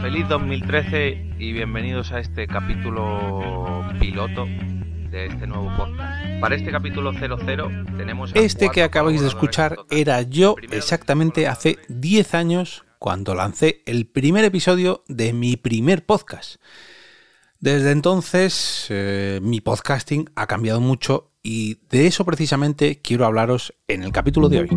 Feliz 2013 y bienvenidos a este capítulo piloto de este nuevo podcast. Para este capítulo 00 tenemos... Este que acabáis de escuchar era yo exactamente hace 10 años cuando lancé el primer episodio de mi primer podcast. Desde entonces eh, mi podcasting ha cambiado mucho y de eso precisamente quiero hablaros en el capítulo de hoy.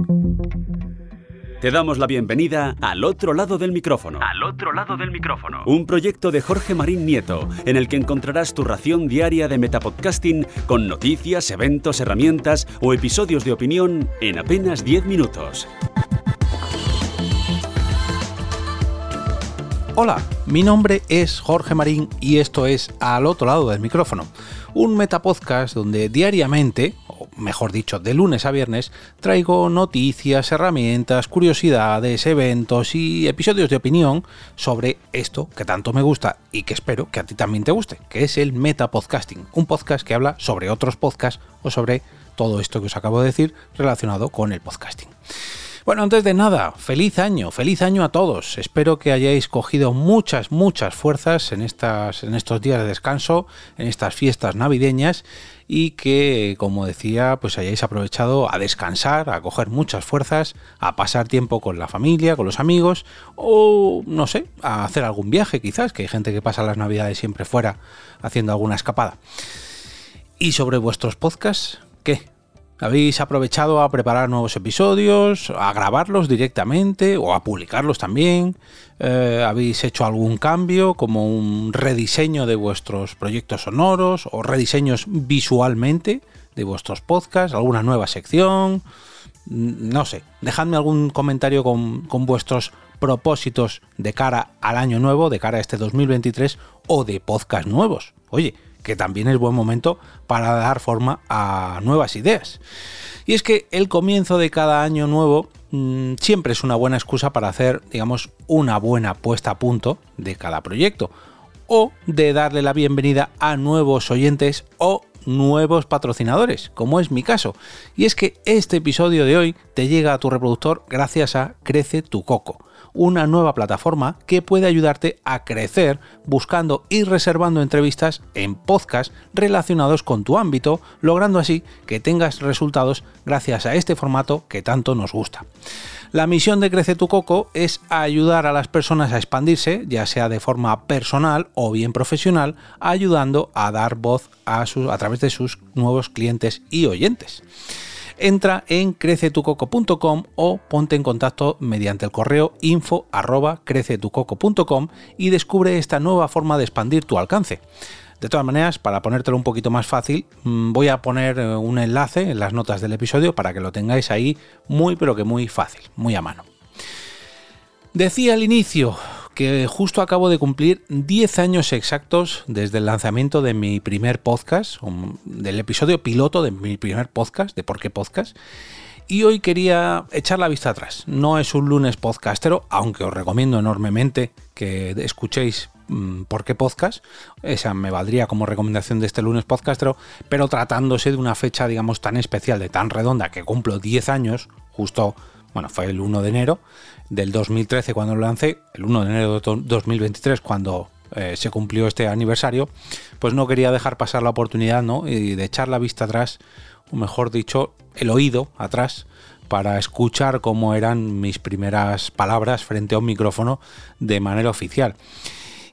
Te damos la bienvenida al otro lado del micrófono. Al otro lado del micrófono. Un proyecto de Jorge Marín Nieto, en el que encontrarás tu ración diaria de metapodcasting con noticias, eventos, herramientas o episodios de opinión en apenas 10 minutos. Hola, mi nombre es Jorge Marín y esto es Al otro lado del micrófono, un metapodcast donde diariamente, o mejor dicho, de lunes a viernes, traigo noticias, herramientas, curiosidades, eventos y episodios de opinión sobre esto que tanto me gusta y que espero que a ti también te guste, que es el metapodcasting, un podcast que habla sobre otros podcasts o sobre todo esto que os acabo de decir relacionado con el podcasting. Bueno, antes de nada, feliz año, feliz año a todos. Espero que hayáis cogido muchas, muchas fuerzas en, estas, en estos días de descanso, en estas fiestas navideñas y que, como decía, pues hayáis aprovechado a descansar, a coger muchas fuerzas, a pasar tiempo con la familia, con los amigos o, no sé, a hacer algún viaje quizás, que hay gente que pasa las navidades siempre fuera haciendo alguna escapada. ¿Y sobre vuestros podcasts? ¿Qué? ¿Habéis aprovechado a preparar nuevos episodios, a grabarlos directamente o a publicarlos también? Eh, ¿Habéis hecho algún cambio como un rediseño de vuestros proyectos sonoros o rediseños visualmente de vuestros podcasts? ¿Alguna nueva sección? No sé, dejadme algún comentario con, con vuestros propósitos de cara al año nuevo, de cara a este 2023 o de podcast nuevos. Oye, que también es buen momento para dar forma a nuevas ideas. Y es que el comienzo de cada año nuevo mmm, siempre es una buena excusa para hacer, digamos, una buena puesta a punto de cada proyecto o de darle la bienvenida a nuevos oyentes o nuevos patrocinadores, como es mi caso. Y es que este episodio de hoy te llega a tu reproductor gracias a Crece tu Coco una nueva plataforma que puede ayudarte a crecer buscando y reservando entrevistas en podcast relacionados con tu ámbito, logrando así que tengas resultados gracias a este formato que tanto nos gusta. La misión de Crece tu Coco es ayudar a las personas a expandirse, ya sea de forma personal o bien profesional, ayudando a dar voz a, a través de sus nuevos clientes y oyentes entra en crecetucoco.com o ponte en contacto mediante el correo info crecetucoco.com y descubre esta nueva forma de expandir tu alcance. De todas maneras, para ponértelo un poquito más fácil, mm, voy a poner eh, un enlace en las notas del episodio para que lo tengáis ahí muy pero que muy fácil, muy a mano. Decía al inicio, que justo acabo de cumplir 10 años exactos desde el lanzamiento de mi primer podcast, del episodio piloto de mi primer podcast, de por qué podcast. Y hoy quería echar la vista atrás. No es un lunes podcastero, aunque os recomiendo enormemente que escuchéis mm, por qué podcast. Esa me valdría como recomendación de este lunes podcastero, pero tratándose de una fecha, digamos, tan especial, de tan redonda, que cumplo 10 años, justo, bueno, fue el 1 de enero, del 2013 cuando lo lancé, el 1 de enero de 2023 cuando eh, se cumplió este aniversario, pues no quería dejar pasar la oportunidad ¿no? y de echar la vista atrás, o mejor dicho, el oído atrás, para escuchar cómo eran mis primeras palabras frente a un micrófono de manera oficial.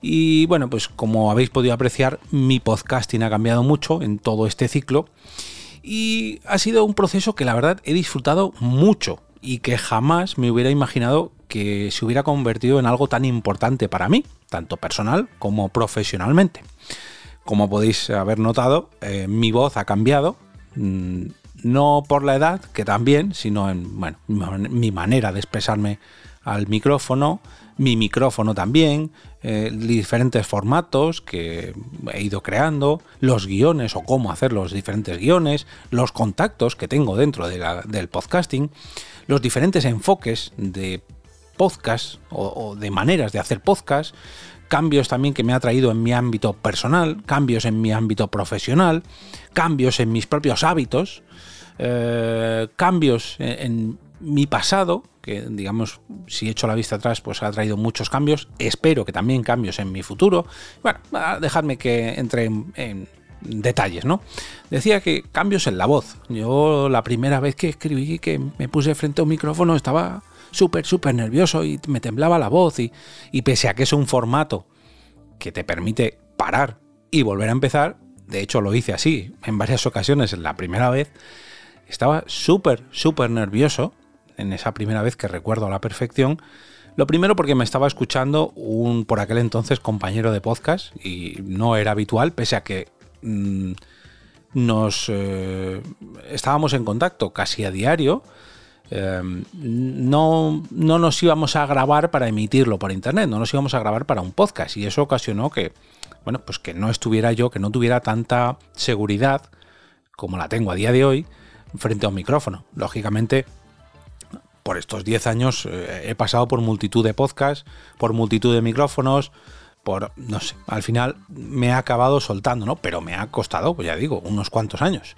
Y bueno, pues como habéis podido apreciar, mi podcasting ha cambiado mucho en todo este ciclo y ha sido un proceso que la verdad he disfrutado mucho y que jamás me hubiera imaginado que se hubiera convertido en algo tan importante para mí, tanto personal como profesionalmente. Como podéis haber notado, eh, mi voz ha cambiado, mm, no por la edad, que también, sino en bueno, mi manera de expresarme al micrófono, mi micrófono también, eh, diferentes formatos que he ido creando, los guiones o cómo hacer los diferentes guiones, los contactos que tengo dentro del podcasting los diferentes enfoques de podcast o, de maneras de hacer podcast, cambios también que me ha traído en mi ámbito personal, cambios en mi ámbito profesional, cambios en mis propios hábitos, eh, cambios en, mi pasado, que digamos, si echo la vista atrás, pues ha traído muchos cambios. Espero que también cambios en mi futuro. Bueno, dejadme que entre en, detalles, ¿no? Decía que cambios en la voz. Yo la primera vez que escribí, que me puse frente a un micrófono, estaba súper, súper nervioso y me temblaba la voz. Y, y pese a que es un formato que te permite parar y volver a empezar, de hecho lo hice así en varias ocasiones, la primera vez, estaba súper, súper nervioso en esa primera vez que recuerdo a la perfección. Lo primero porque me estaba escuchando un por aquel entonces compañero de podcast y no era habitual, pese a que mm, nos eh, estábamos en contacto casi a diario. Eh, no, no nos íbamos a grabar para emitirlo por internet, no nos íbamos a grabar para un podcast y eso ocasionó que, bueno, pues que no estuviera yo, que no tuviera tanta seguridad como la tengo a día de hoy frente a un micrófono. Lógicamente, por estos 10 años eh, he pasado por multitud de podcasts, por multitud de micrófonos, por, no sé, al final me ha acabado soltando, ¿no? Pero me ha costado, pues ya digo, unos cuantos años.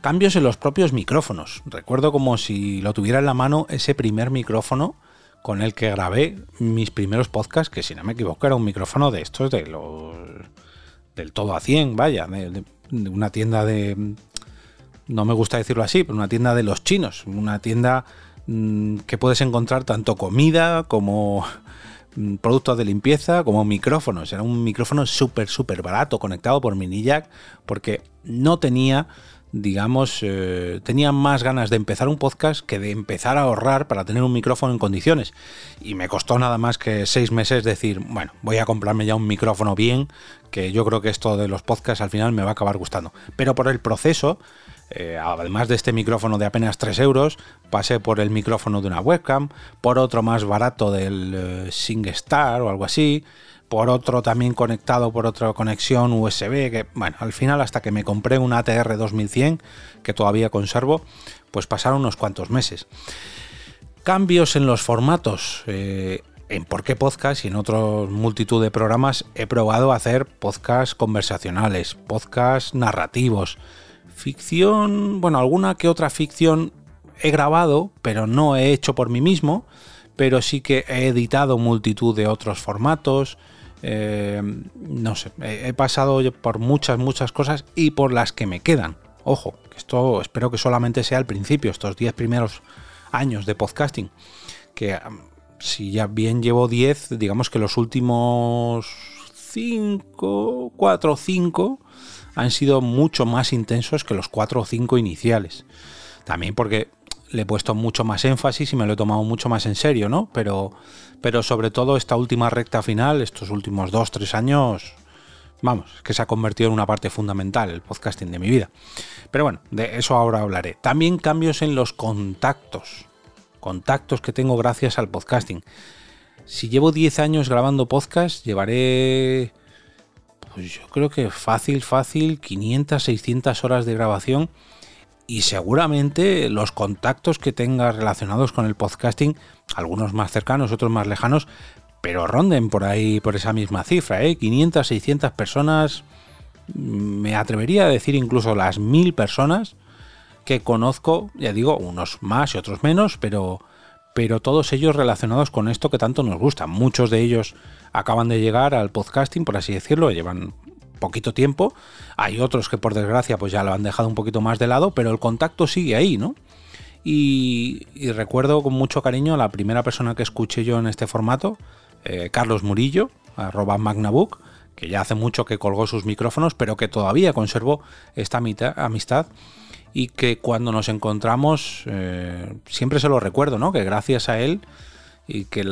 Cambios en los propios micrófonos. Recuerdo como si lo tuviera en la mano ese primer micrófono con el que grabé mis primeros podcasts, que si no me equivoco era un micrófono de estos de los del todo a 100, vaya, de una tienda de no me gusta decirlo así, pero una tienda de los chinos, una tienda Mm, que puedes encontrar tanto comida como productos de limpieza como micrófonos. Era un micrófono súper, súper barato, conectado por mini jack, porque no tenía, digamos, eh, tenía más ganas de empezar un podcast que de empezar a ahorrar para tener un micrófono en condiciones. Y me costó nada más que seis meses decir, bueno, voy a comprarme ya un micrófono bien, que yo creo que esto de los podcasts al final me va a acabar gustando. Pero por el proceso eh, además de este micrófono de apenas 3 euros, pasé por el micrófono de una webcam, por otro más barato del eh, SingStar o algo así, por otro también conectado por otra conexión USB, que bueno, al final hasta que me compré un ATR 2100, que todavía conservo, pues pasaron unos cuantos meses. Cambios en los formatos. Eh, en Por qué Podcast y en otros multitud de programas he probado hacer podcasts conversacionales, podcasts narrativos, Ficción, bueno, alguna que otra ficción he grabado, pero no he hecho por mí mismo, pero sí que he editado multitud de otros formatos. Eh, no sé, he pasado por muchas, muchas cosas y por las que me quedan. Ojo, esto espero que solamente sea el principio, estos 10 primeros años de podcasting. Que si ya bien llevo 10, digamos que los últimos 5, 4 o 5 han sido mucho más intensos que los 4 o 5 iniciales. También porque le he puesto mucho más énfasis y me lo he tomado mucho más en serio, ¿no? Pero, pero sobre todo esta última recta final, estos últimos 2-3 años, vamos, que se ha convertido en una parte fundamental el podcasting de mi vida. Pero bueno, de eso ahora hablaré. También cambios en los contactos. Contactos que tengo gracias al podcasting. Si llevo 10 años grabando podcast, llevaré yo creo que fácil, fácil, 500, 600 horas de grabación y seguramente los contactos que tengas relacionados con el podcasting, algunos más cercanos, otros más lejanos, pero ronden por ahí, por esa misma cifra, ¿eh? 500, 600 personas, me atrevería a decir incluso las mil personas que conozco, ya digo, unos más y otros menos, pero, pero todos ellos relacionados con esto que tanto nos gusta. Muchos de ellos acaban de llegar al podcasting, por así decirlo, llevan poquito tiempo. Hay otros que por desgracia pues ya lo han dejado un poquito más de lado, pero el contacto sigue ahí, ¿no? Y, recuerdo con mucho cariño a la primera persona que escuché yo en este formato, eh, Carlos Murillo, arroba Magnabook, que ya hace mucho que colgó sus micrófonos, pero que todavía conservó esta amistad y que cuando nos encontramos eh, siempre se lo recuerdo, ¿no? Que gracias a él y que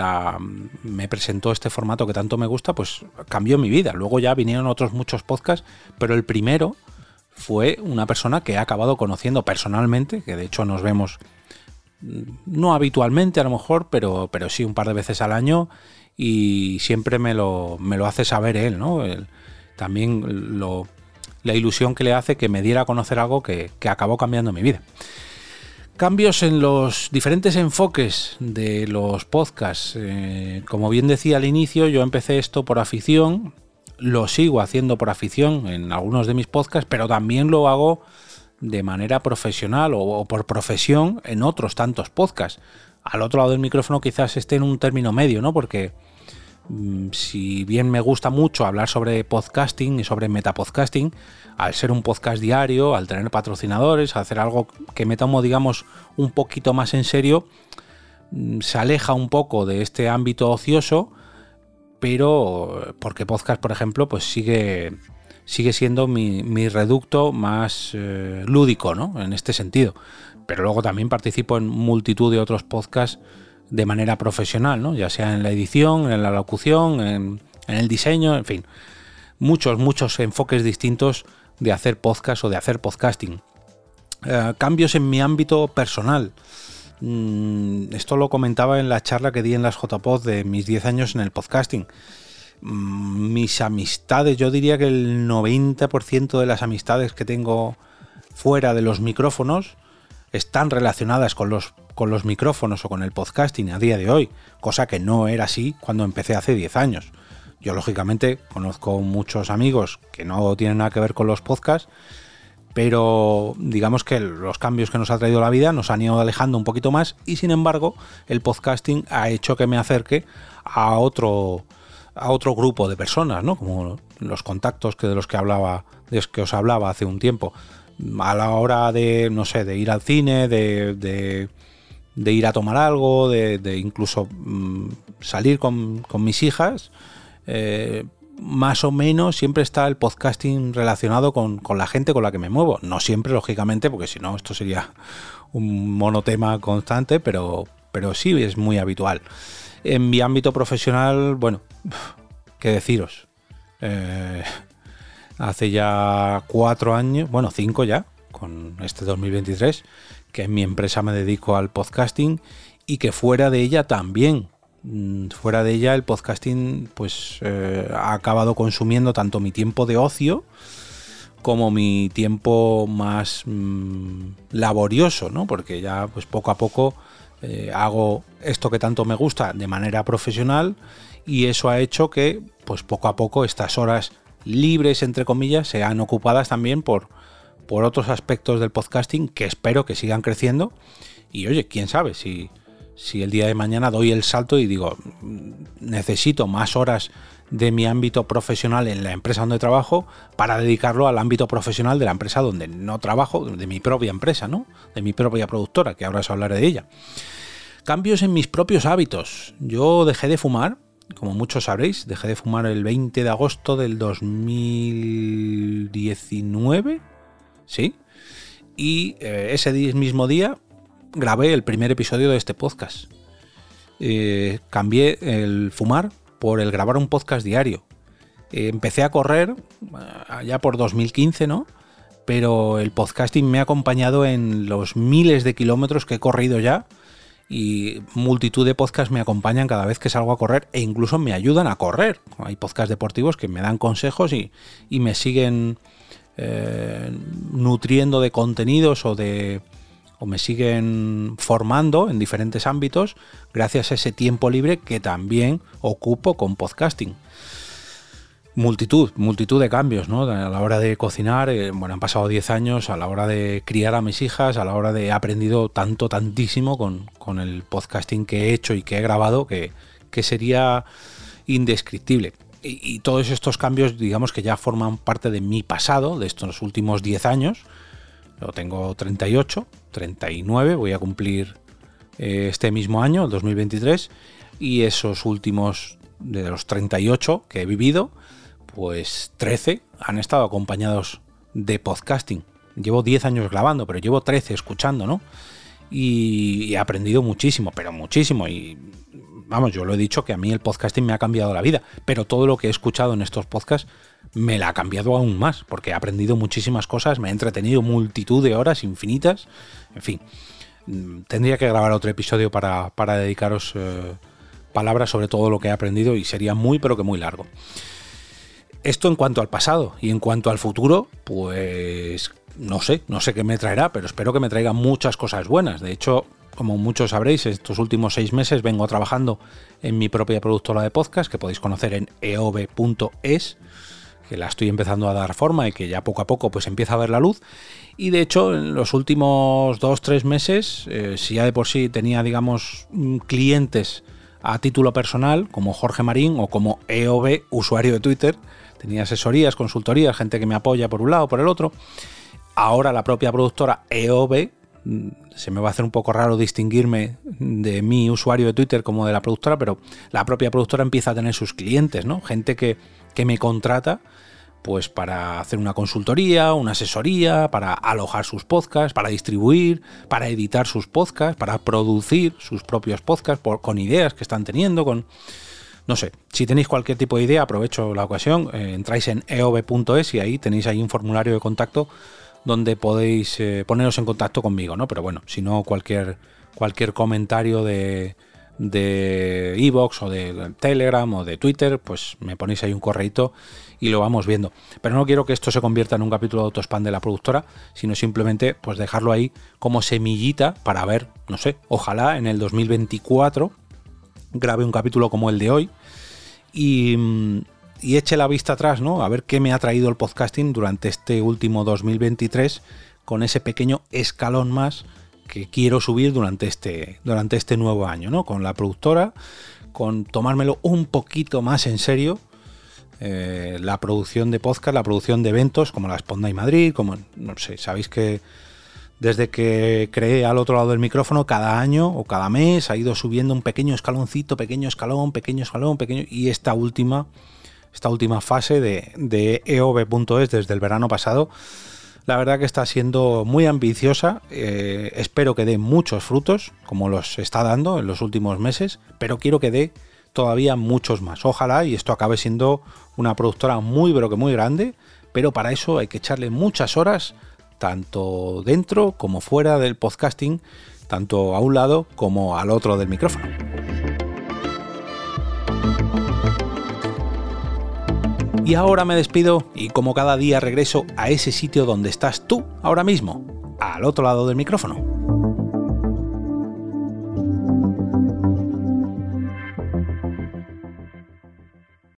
me presentó este formato que tanto me gusta, pues cambió mi vida. Luego ya vinieron otros muchos podcasts, pero el primero fue una persona que he acabado conociendo personalmente, que de hecho nos vemos mm, no habitualmente a lo mejor, pero, pero sí un par de veces al año y siempre me lo, me lo hace saber él, ¿no? también lo, la ilusión que le hace que me diera a conocer algo que, que acabó cambiando mi vida. Cambios en los diferentes enfoques de los podcasts. Eh, como bien decía al inicio, yo empecé esto por afición, lo sigo haciendo por afición en algunos de mis podcasts, pero también lo hago de manera profesional o, por profesión en otros tantos podcasts. Al otro lado del micrófono quizás esté en un término medio, ¿no? Porque si bien me gusta mucho hablar sobre podcasting y sobre metapodcasting, al ser un podcast diario, al tener patrocinadores, al hacer algo que me tomo, digamos, un poquito más en serio, mm, se aleja un poco de este ámbito ocioso, pero porque podcast, por ejemplo, pues sigue sigue siendo mi, reducto más eh, lúdico, ¿no? En este sentido. Pero luego también participo en multitud de otros podcasts de manera profesional, ¿no? Ya sea en la edición, en la locución, en, el diseño, en fin. Muchos, muchos enfoques distintos de hacer podcast o de hacer podcasting. Eh, cambios en mi ámbito personal. Mm, esto lo comentaba en la charla que di en las JPod de mis 10 años en el podcasting. Mm, mis amistades, yo diría que el 90% de las amistades que tengo fuera de los micrófonos están relacionadas con los, con los micrófonos o con el podcasting a día de hoy, cosa que no era así cuando empecé hace 10 años. Yo lógicamente conozco muchos amigos que no tienen nada que ver con los podcasts, pero digamos que los cambios que nos ha traído la vida nos han ido alejando un poquito más y sin embargo el podcasting ha hecho que me acerque a otro a otro grupo de personas, ¿no? Como los contactos que de los que hablaba, de los que os hablaba hace un tiempo. A la hora de, no sé, de ir al cine, de, de, ir a tomar algo, de, incluso mm, salir con, mis hijas, eh, más o menos siempre está el podcasting relacionado con, con, la gente con la que me muevo. No siempre, lógicamente, porque si no, esto sería un monotema constante, pero, pero sí es muy habitual. En mi ámbito profesional, bueno, qué deciros. Eh, hace ya cuatro años, bueno, cinco ya, con este 2023, que en mi empresa me dedico al podcasting y que fuera de ella también. Mm, fuera de ella el podcasting pues eh, ha acabado consumiendo tanto mi tiempo de ocio como mi tiempo más mm, laborioso, ¿no? Porque ya pues poco a poco eh, hago esto que tanto me gusta de manera profesional y eso ha hecho que pues poco a poco estas horas libres entre comillas sean ocupadas también por, por otros aspectos del podcasting que espero que sigan creciendo y oye, quién sabe si, si el día de mañana doy el salto y digo mm, necesito más horas de mi ámbito profesional en la empresa donde trabajo para dedicarlo al ámbito profesional de la empresa donde no trabajo, de mi propia empresa, ¿no? De mi propia productora, que ahora os hablaré de ella. Cambios en mis propios hábitos. Yo dejé de fumar, como muchos sabréis, dejé de fumar el 20 de agosto del 2019, ¿sí? Y eh, ese mismo día grabé el primer episodio de este podcast. Eh, cambié el fumar por el grabar un podcast diario. Eh, empecé a correr allá por 2015, ¿no? Pero el podcasting me ha acompañado en los miles de kilómetros que he corrido ya y multitud de podcasts me acompañan cada vez que salgo a correr e incluso me ayudan a correr. Hay podcasts deportivos que me dan consejos y, me siguen eh, nutriendo de contenidos o de o me siguen formando en diferentes ámbitos gracias a ese tiempo libre que también ocupo con podcasting. Multitud, multitud de cambios, ¿no? A la hora de cocinar, eh, bueno, han pasado 10 años, a la hora de criar a mis hijas, a la hora de he aprendido tanto, tantísimo con, el podcasting que he hecho y que he grabado, que, sería indescriptible. Y, todos estos cambios, digamos que ya forman parte de mi pasado, de estos últimos 10 años, lo tengo 38, 39, voy a cumplir eh, este mismo año, 2023, y esos últimos de los 38 que he vivido, pues 13 han estado acompañados de podcasting. Llevo 10 años grabando, pero llevo 13 escuchando, ¿no? Y he aprendido muchísimo, pero muchísimo. Y vamos, yo lo he dicho que a mí el podcasting me ha cambiado la vida, pero todo lo que he escuchado en estos podcasts me la ha cambiado aún más, porque he aprendido muchísimas cosas, me he entretenido multitud de horas infinitas, en fin. Mm, tendría que grabar otro episodio para, dedicaros eh, palabras sobre todo lo que he aprendido y sería muy pero que muy largo. Esto en cuanto al pasado y en cuanto al futuro, pues no sé, no sé qué me traerá, pero espero que me traiga muchas cosas buenas. De hecho, como muchos sabréis, estos últimos seis meses vengo trabajando en mi propia productora de podcast, que podéis conocer en eov.es que la estoy empezando a dar forma y que ya poco a poco pues empieza a ver la luz. Y de hecho, en los últimos dos, tres meses, eh, si ya de por sí tenía, digamos, mm, clientes a título personal, como Jorge Marín o como EOB, usuario de Twitter, tenía asesorías, consultorías, gente que me apoya por un lado, por el otro. Ahora la propia productora EOB, mm, se me va a hacer un poco raro distinguirme de mi usuario de Twitter como de la productora, pero la propia productora empieza a tener sus clientes, ¿no? Gente que, que me contrata pues para hacer una consultoría, una asesoría, para alojar sus podcasts, para distribuir, para editar sus podcasts, para producir sus propios podcasts con ideas que están teniendo, con... No sé, si tenéis cualquier tipo de idea, aprovecho la ocasión, eh, entráis en eov.es y ahí tenéis ahí un formulario de contacto donde podéis eh, poneros en contacto conmigo, ¿no? Pero bueno, si no, cualquier, cualquier comentario de, de Evox o de Telegram o de Twitter, pues me ponéis ahí un correito y lo vamos viendo. Pero no quiero que esto se convierta en un capítulo de Autospan de la productora, sino simplemente pues dejarlo ahí como semillita para ver, no sé, ojalá en el 2024 grabe un capítulo como el de hoy y, y eche la vista atrás, ¿no? A ver qué me ha traído el podcasting durante este último 2023 con ese pequeño escalón más que quiero subir durante este, durante este nuevo año, ¿no? Con la productora, con tomármelo un poquito más en serio. Eh, la producción de podcast, la producción de eventos como la Sponda y Madrid, como no sé, sabéis que desde que creé al otro lado del micrófono, cada año o cada mes ha ido subiendo un pequeño escaloncito, pequeño escalón, pequeño escalón, pequeño. Y esta última, esta última fase de, de EOB.es desde el verano pasado la verdad que está siendo muy ambiciosa. Eh, espero que dé muchos frutos, como los está dando en los últimos meses, pero quiero que dé todavía muchos más. Ojalá y esto acabe siendo una productora muy, pero que muy grande, pero para eso hay que echarle muchas horas, tanto dentro como fuera del podcasting, tanto a un lado como al otro del micrófono. Y ahora me despido y como cada día regreso a ese sitio donde estás tú ahora mismo, al otro lado del micrófono.